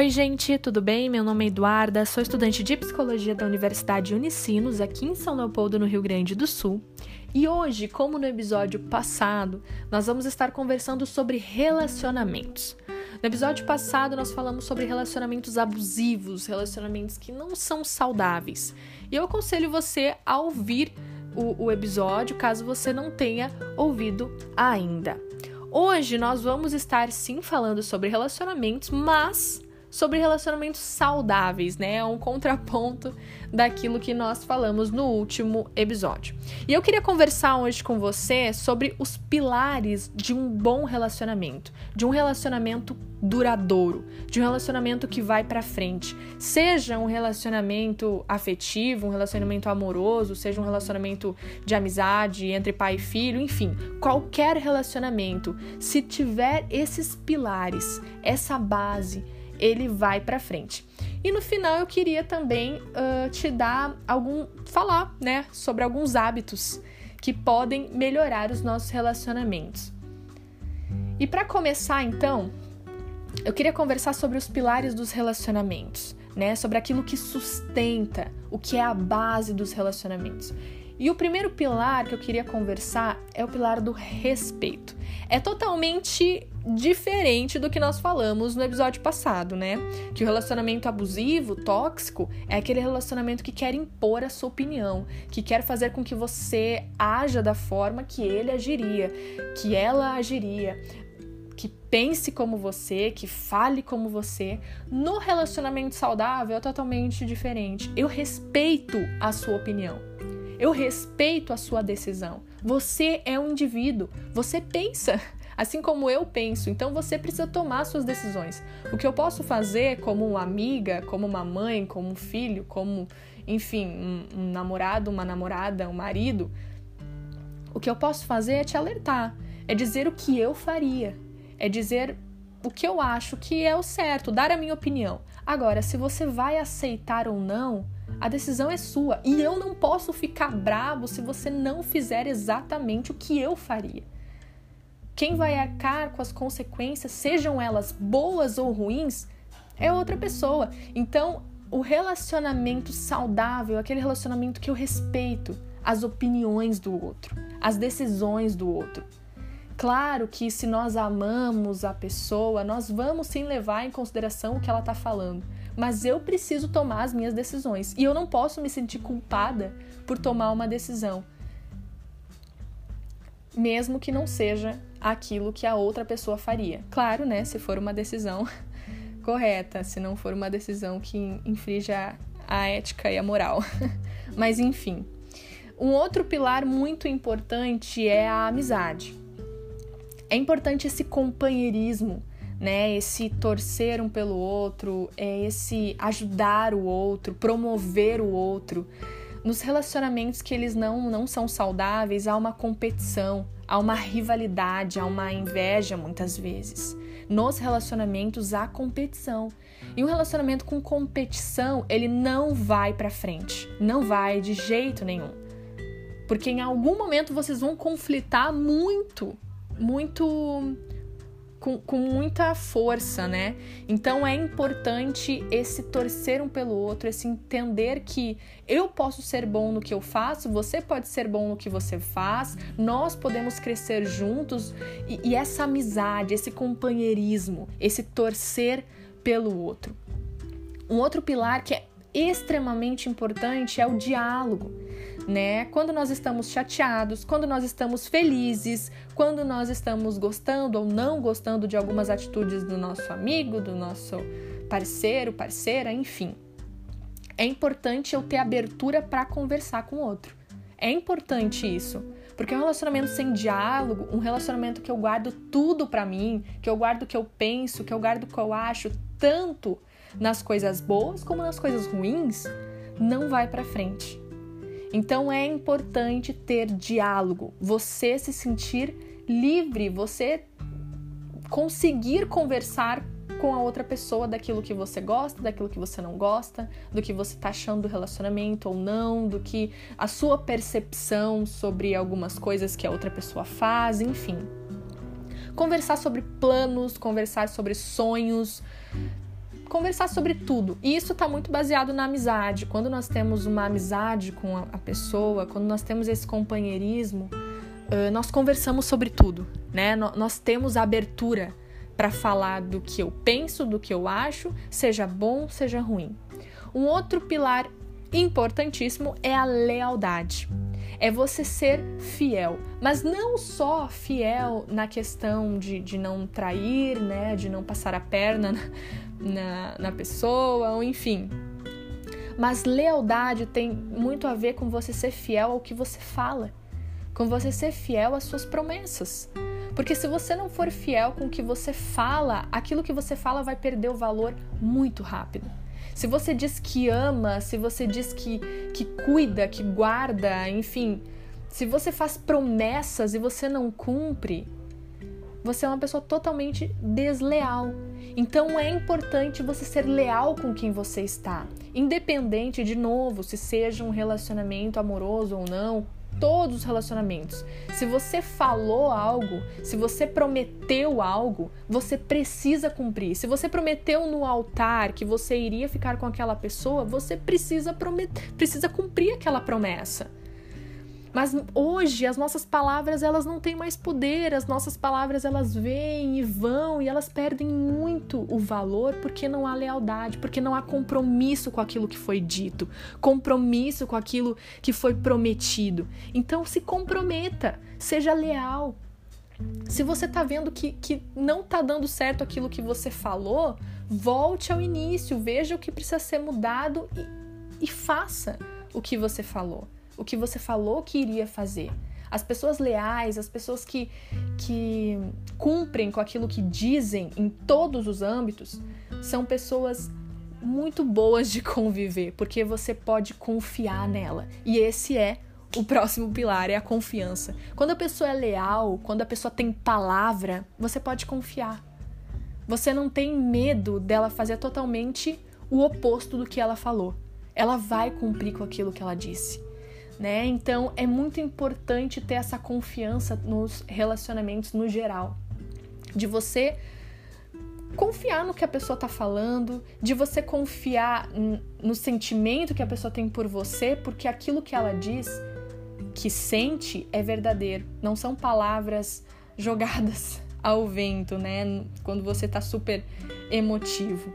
Oi, gente, tudo bem? Meu nome é Eduarda, sou estudante de psicologia da Universidade Unicinos, aqui em São Leopoldo, no Rio Grande do Sul. E hoje, como no episódio passado, nós vamos estar conversando sobre relacionamentos. No episódio passado, nós falamos sobre relacionamentos abusivos, relacionamentos que não são saudáveis. E eu aconselho você a ouvir o, o episódio caso você não tenha ouvido ainda. Hoje nós vamos estar sim falando sobre relacionamentos, mas sobre relacionamentos saudáveis, né? É um contraponto daquilo que nós falamos no último episódio. E eu queria conversar hoje com você sobre os pilares de um bom relacionamento, de um relacionamento duradouro, de um relacionamento que vai para frente. Seja um relacionamento afetivo, um relacionamento amoroso, seja um relacionamento de amizade entre pai e filho, enfim, qualquer relacionamento, se tiver esses pilares, essa base, ele vai para frente. E no final eu queria também uh, te dar algum falar, né, sobre alguns hábitos que podem melhorar os nossos relacionamentos. E para começar, então, eu queria conversar sobre os pilares dos relacionamentos, né? Sobre aquilo que sustenta, o que é a base dos relacionamentos. E o primeiro pilar que eu queria conversar é o pilar do respeito. É totalmente diferente do que nós falamos no episódio passado, né? Que o relacionamento abusivo, tóxico, é aquele relacionamento que quer impor a sua opinião, que quer fazer com que você haja da forma que ele agiria, que ela agiria que pense como você, que fale como você. No relacionamento saudável é totalmente diferente. Eu respeito a sua opinião. Eu respeito a sua decisão. Você é um indivíduo, você pensa assim como eu penso, então você precisa tomar suas decisões. O que eu posso fazer como uma amiga, como uma mãe, como um filho, como, enfim, um, um namorado, uma namorada, um marido, o que eu posso fazer é te alertar, é dizer o que eu faria, é dizer o que eu acho que é o certo, dar a minha opinião. Agora, se você vai aceitar ou não, a decisão é sua e eu não posso ficar bravo se você não fizer exatamente o que eu faria. Quem vai arcar com as consequências, sejam elas boas ou ruins, é outra pessoa. Então, o relacionamento saudável, aquele relacionamento que eu respeito as opiniões do outro, as decisões do outro. Claro que se nós amamos a pessoa, nós vamos sim levar em consideração o que ela está falando. Mas eu preciso tomar as minhas decisões e eu não posso me sentir culpada por tomar uma decisão, mesmo que não seja aquilo que a outra pessoa faria. Claro, né? Se for uma decisão correta, se não for uma decisão que infrinja a ética e a moral. Mas enfim. Um outro pilar muito importante é a amizade é importante esse companheirismo, né? Esse torcer um pelo outro, é esse ajudar o outro, promover o outro. Nos relacionamentos que eles não, não são saudáveis, há uma competição, há uma rivalidade, há uma inveja muitas vezes. Nos relacionamentos há competição. E um relacionamento com competição, ele não vai para frente, não vai de jeito nenhum. Porque em algum momento vocês vão conflitar muito muito com, com, muita força, né? Então é importante esse torcer um pelo outro, esse entender que eu posso ser bom no que eu faço, você pode ser bom no que você faz, nós podemos crescer juntos e, e essa amizade, esse companheirismo, esse torcer pelo outro. Um outro pilar que é extremamente importante é o diálogo né? Quando nós estamos chateados, quando nós estamos felizes, quando nós estamos gostando ou não gostando de algumas atitudes do nosso amigo, do nosso parceiro, parceira, enfim. É importante eu ter abertura para conversar com o outro. É importante isso, porque um relacionamento sem diálogo, um relacionamento que eu guardo tudo para mim, que eu guardo o que eu penso, que eu guardo o que eu acho, tanto nas coisas boas como nas coisas ruins, não vai para frente. Então é importante ter diálogo, você se sentir livre, você conseguir conversar com a outra pessoa daquilo que você gosta, daquilo que você não gosta, do que você tá achando do relacionamento ou não, do que a sua percepção sobre algumas coisas que a outra pessoa faz, enfim. Conversar sobre planos, conversar sobre sonhos, conversar sobre tudo. E isso está muito baseado na amizade. Quando nós temos uma amizade com a pessoa, quando nós temos esse companheirismo, nós conversamos sobre tudo, né? Nós temos abertura para falar do que eu penso, do que eu acho, seja bom, seja ruim. Um outro pilar importantíssimo é a lealdade. É você ser fiel, mas não só fiel na questão de, de não trair, né, de não passar a perna na, na, na pessoa, ou enfim. Mas lealdade tem muito a ver com você ser fiel ao que você fala, com você ser fiel às suas promessas. Porque se você não for fiel com o que você fala, aquilo que você fala vai perder o valor muito rápido. Se você diz que ama, se você diz que, que cuida, que guarda, enfim, se você faz promessas e você não cumpre, você é uma pessoa totalmente desleal. Então é importante você ser leal com quem você está, independente de novo se seja um relacionamento amoroso ou não, todos os relacionamentos. Se você falou algo, se você prometeu algo, você precisa cumprir. Se você prometeu no altar que você iria ficar com aquela pessoa, você precisa prometer, precisa cumprir aquela promessa. Mas hoje as nossas palavras elas não têm mais poder, as nossas palavras elas vêm e vão e elas perdem muito o valor porque não há lealdade, porque não há compromisso com aquilo que foi dito, compromisso com aquilo que foi prometido. Então se comprometa, seja leal. Se você está vendo que, que não está dando certo aquilo que você falou, volte ao início, veja o que precisa ser mudado e, e faça o que você falou o que você falou que iria fazer. As pessoas leais, as pessoas que, que cumprem com aquilo que dizem em todos os âmbitos, são pessoas muito boas de conviver, porque você pode confiar nela. E esse é o próximo pilar, é a confiança. Quando a pessoa é leal, quando a pessoa tem palavra, você pode confiar. Você não tem medo dela fazer totalmente o oposto do que ela falou. Ela vai cumprir com aquilo que ela disse né? Então é muito importante ter essa confiança nos relacionamentos no geral, de você confiar no que a pessoa tá falando, de você confiar no sentimento que a pessoa tem por você, porque aquilo que ela diz que sente é verdadeiro, não são palavras jogadas ao vento, né? Quando você tá super emotivo.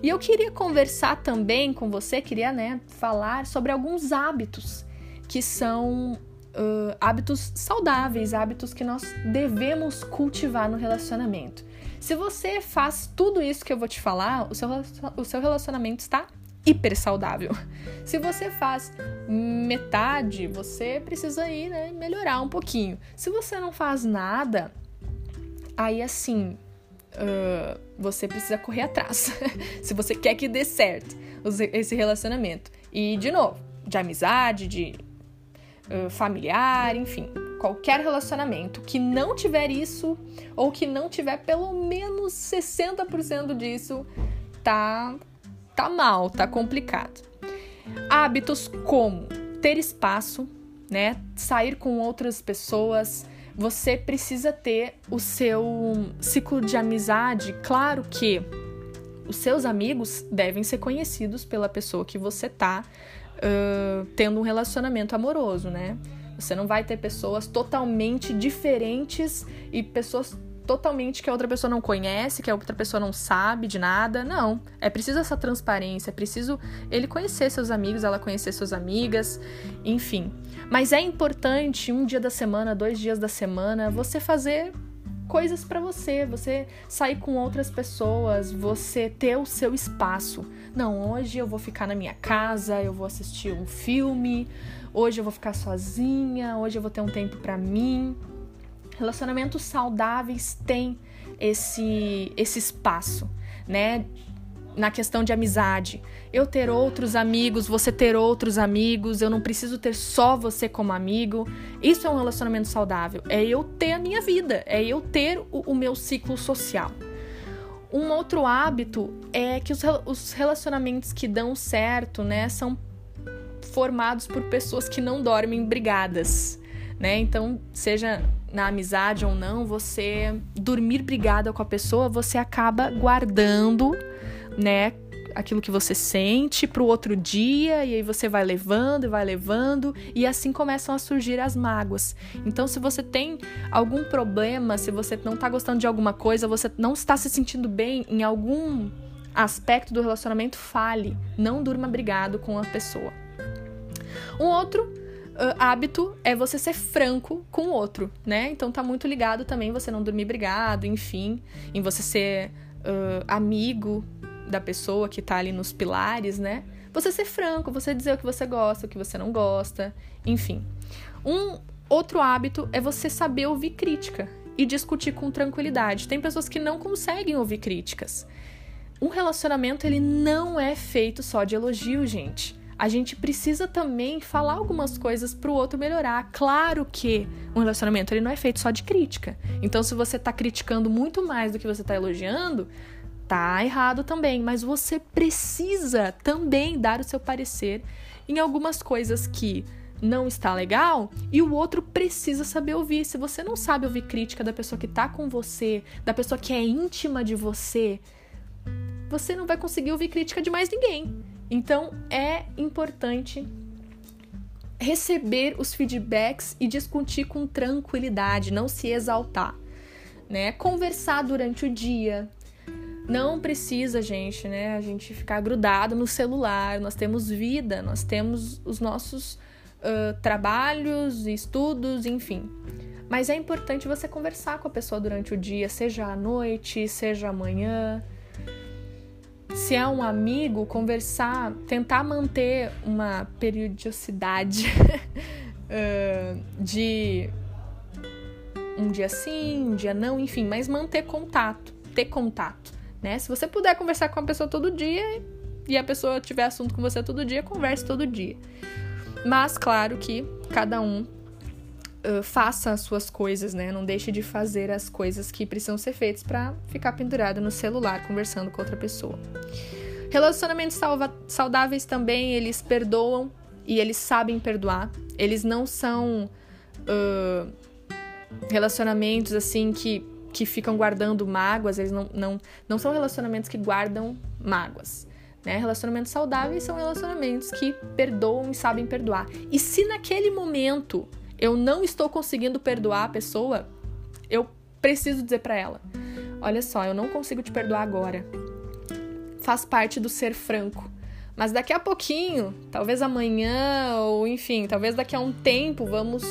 E eu queria conversar também com você, queria, né, falar sobre alguns hábitos que são uh, hábitos saudáveis, hábitos que nós devemos cultivar no relacionamento. Se você faz tudo isso que eu vou te falar, o seu, o seu relacionamento está hiper saudável. Se você faz metade, você precisa ir né, melhorar um pouquinho. Se você não faz nada, aí assim, uh, você precisa correr atrás. Se você quer que dê certo esse relacionamento. E, de novo, de amizade, de familiar, enfim, qualquer relacionamento que não tiver isso ou que não tiver pelo menos 60% disso, tá tá mal, tá complicado. Hábitos como ter espaço, né? Sair com outras pessoas, você precisa ter o seu ciclo de amizade. Claro que os seus amigos devem ser conhecidos pela pessoa que você tá tendo um relacionamento amoroso, né? Você não vai ter pessoas totalmente diferentes e pessoas totalmente que a outra pessoa não conhece, que a outra pessoa não sabe de nada. Não. É preciso essa transparência, é preciso ele conhecer seus amigos, ela conhecer suas amigas, enfim. Mas é importante um dia da semana, dois dias da semana, você fazer coisas para você, você sair com outras pessoas, você ter o seu espaço. Não, hoje eu vou ficar na minha casa, eu vou assistir um filme, hoje eu vou ficar sozinha, hoje eu vou ter um tempo para mim. Relacionamentos saudáveis têm esse esse espaço, né? Na questão de amizade. Eu ter outros amigos, você ter outros amigos, eu não preciso ter só você como amigo. Isso é um relacionamento saudável. É eu ter a minha vida, é eu ter o, o meu ciclo social. Um outro hábito é que os, os relacionamentos que dão certo, né, são formados por pessoas que não dormem brigadas, né? Então, seja na amizade ou não, você dormir brigada com a pessoa, você acaba guardando né? Aquilo que você sente para o outro dia, e aí você vai levando e vai levando, e assim começam a surgir as mágoas. Então, se você tem algum problema, se você não tá gostando de alguma coisa, você não está se sentindo bem em algum aspecto do relacionamento, fale. Não durma brigado com a pessoa. Um outro uh, hábito é você ser franco com o outro, né? Então tá muito ligado também você não dormir brigado, enfim, em você ser uh, amigo da pessoa que tá ali nos pilares, né? Você ser franco, você dizer o que você gosta, o que você não gosta, enfim. Um outro hábito é você saber ouvir crítica e discutir com tranquilidade. Tem pessoas que não conseguem ouvir críticas. Um relacionamento ele não é feito só de elogio, gente a gente precisa também falar algumas coisas para o outro melhorar. Claro que um relacionamento ele não é feito só de crítica. Então, se você está criticando muito mais do que você está elogiando, tá errado também. Mas você precisa também dar o seu parecer em algumas coisas que não está legal e o outro precisa saber ouvir. Se você não sabe ouvir crítica da pessoa que está com você, da pessoa que é íntima de você, você não vai conseguir ouvir crítica de mais ninguém. Então é importante receber os feedbacks e discutir com tranquilidade, não se exaltar, né? Conversar durante o dia. Não precisa, gente, né? A gente ficar grudado no celular. Nós temos vida, nós temos os nossos uh, trabalhos, estudos, enfim. Mas é importante você conversar com a pessoa durante o dia, seja à noite, seja amanhã, se é um amigo, conversar, tentar manter uma periodicidade uh, de um dia sim, um dia não, enfim, mas manter contato, ter contato, né? Se você puder conversar com a pessoa todo dia e a pessoa tiver assunto com você todo dia, converse todo dia. Mas claro que cada um uh, faça as suas coisas, né? Não deixe de fazer as coisas que precisam ser feitas para ficar pendurado no celular conversando com outra pessoa. Relacionamentos saudáveis também, eles perdoam e eles sabem perdoar. Eles não são uh, relacionamentos assim que, que ficam guardando mágoas, eles não, não, não são relacionamentos que guardam mágoas. Né? Relacionamentos saudáveis são relacionamentos que perdoam e sabem perdoar. E se naquele momento eu não estou conseguindo perdoar a pessoa, eu preciso dizer para ela: olha só, eu não consigo te perdoar agora. Faz parte do ser franco. Mas daqui a pouquinho, talvez amanhã, ou enfim, talvez daqui a um tempo, vamos.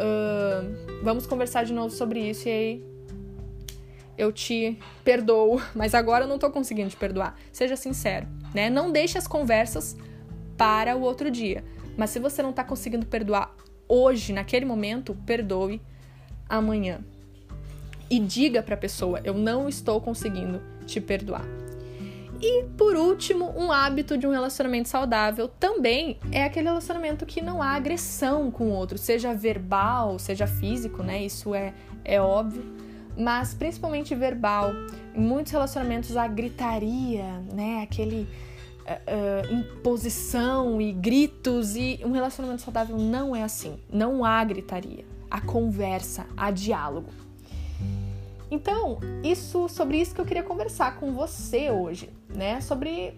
Uh, vamos conversar de novo sobre isso e aí eu te perdoo, mas agora eu não tô conseguindo te perdoar. Seja sincero, né? Não deixe as conversas para o outro dia. Mas se você não tá conseguindo perdoar hoje, naquele momento, perdoe amanhã. E diga para a pessoa: eu não estou conseguindo te perdoar. E por último, um hábito de um relacionamento saudável também é aquele relacionamento que não há agressão com o outro, seja verbal, seja físico, né? Isso é, é óbvio, mas principalmente verbal. Em muitos relacionamentos há gritaria, né? Aquele uh, imposição e gritos e um relacionamento saudável não é assim. Não há gritaria, há conversa, há diálogo. Então, isso sobre isso que eu queria conversar com você hoje, né? Sobre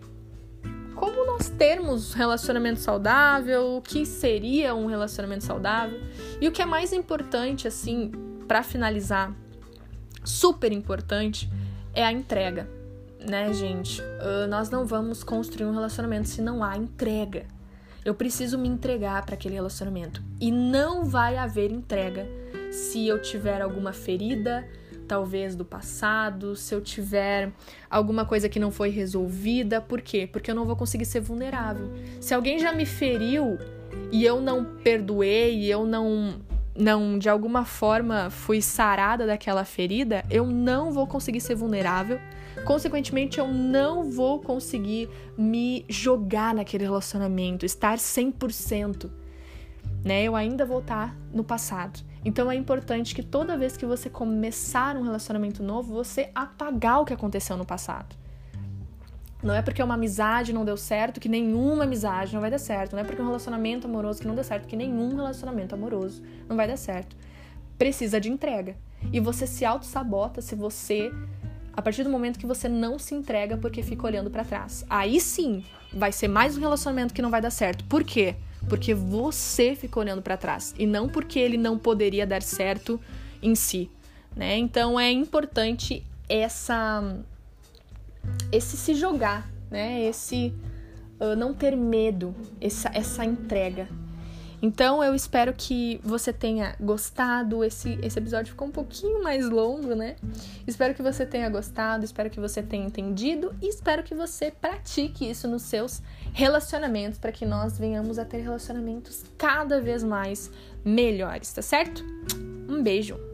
como nós termos relacionamento saudável, o que seria um relacionamento saudável e o que é mais importante assim, para finalizar, super importante, é a entrega né, gente? Uh, nós não vamos construir um relacionamento se não há entrega. Eu preciso me entregar para aquele relacionamento. E não vai haver entrega se eu tiver alguma ferida, talvez do passado, se eu tiver alguma coisa que não foi resolvida. Por quê? Porque eu não vou conseguir ser vulnerável. Se alguém já me feriu e eu não perdoei, e eu não não de alguma forma fui sarada daquela ferida, eu não vou conseguir ser vulnerável Consequentemente, eu não vou conseguir me jogar naquele relacionamento, estar 100%. Né? Eu ainda vou estar no passado. Então é importante que toda vez que você começar um relacionamento novo, você apagar o que aconteceu no passado. Não é porque uma amizade não deu certo que nenhuma amizade não vai dar certo. Não é porque um relacionamento amoroso que não deu certo que nenhum relacionamento amoroso não vai dar certo. Precisa de entrega. E você se auto-sabota se você A partir do momento que você não se entrega porque fica olhando para trás. Aí sim, vai ser mais um relacionamento que não vai dar certo. Por quê? Porque você fica olhando para trás e não porque ele não poderia dar certo em si, né? Então é importante essa esse se jogar, né? Esse uh, não ter medo, essa, essa entrega, então eu espero que você tenha gostado. Esse, esse episódio ficou um pouquinho mais longo, né? Espero que você tenha gostado, espero que você tenha entendido e espero que você pratique isso nos seus relacionamentos para que nós venhamos a ter relacionamentos cada vez mais melhores, tá certo? Um beijo!